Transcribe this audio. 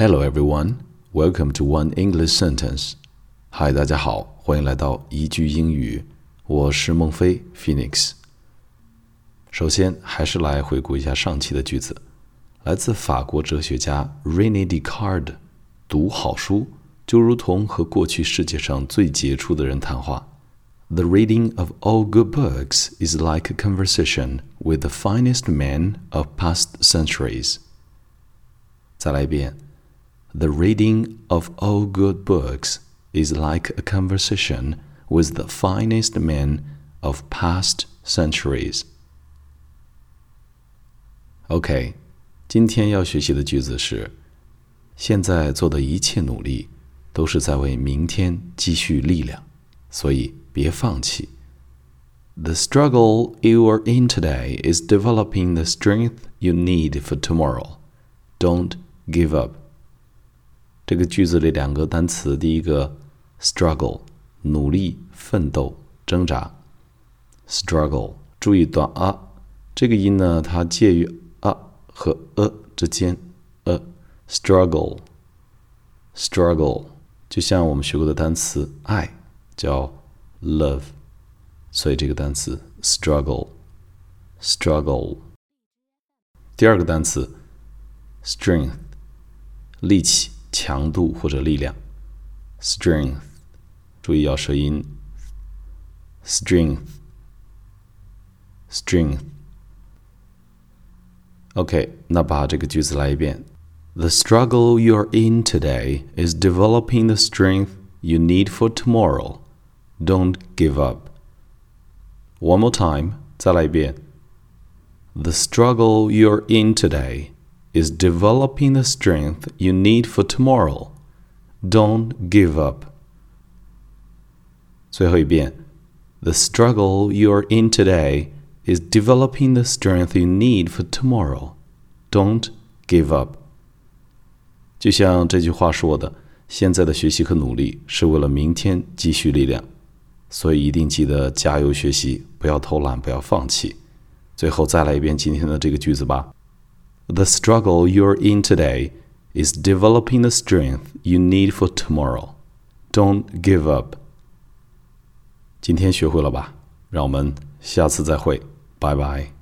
Hello everyone, welcome to One English Sentence. Hi，大家好，欢迎来到一句英语。我是孟非 Phoenix。首先，还是来回顾一下上期的句子，来自法国哲学家 René Descartes。读好书就如同和过去世界上最杰出的人谈话。The reading of all good books is like a conversation with the finest men of past centuries. 再来一遍。 The reading of all good books is like a conversation with the finest men of past centuries. OK，今天要学习的句子是：现在做的一切努力都是在为明天积蓄力量，所以别放弃。The struggle you are in today is developing the strength you need for tomorrow. Don't give up. 这个句子里两个单词，第一个 struggle，努力、奋斗、挣扎。struggle，注意短啊，这个音呢，它介于啊和呃之间。呃，struggle，struggle，就像我们学过的单词爱叫 love，所以这个单词 struggle，struggle。第二个单词 strength，力气。强度或者力量，strength，注意咬舌音，strength，strength。OK，那把这个句子来一遍。The struggle you're in today is developing the strength you need for tomorrow. Don't give up. One more time，再来一遍。The struggle you're in today is developing the strength you need for tomorrow. Don't give up. 最后一遍，The struggle you are in today is developing the strength you need for tomorrow. Don't give up. 就像这句话说的，现在的学习和努力是为了明天积蓄力量，所以一定记得加油学习，不要偷懒，不要放弃。最后再来一遍今天的这个句子吧。 the struggle you're in today is developing the strength you need for tomorrow. Don't give up. 今天学会了吧？让我们下次再会，拜拜。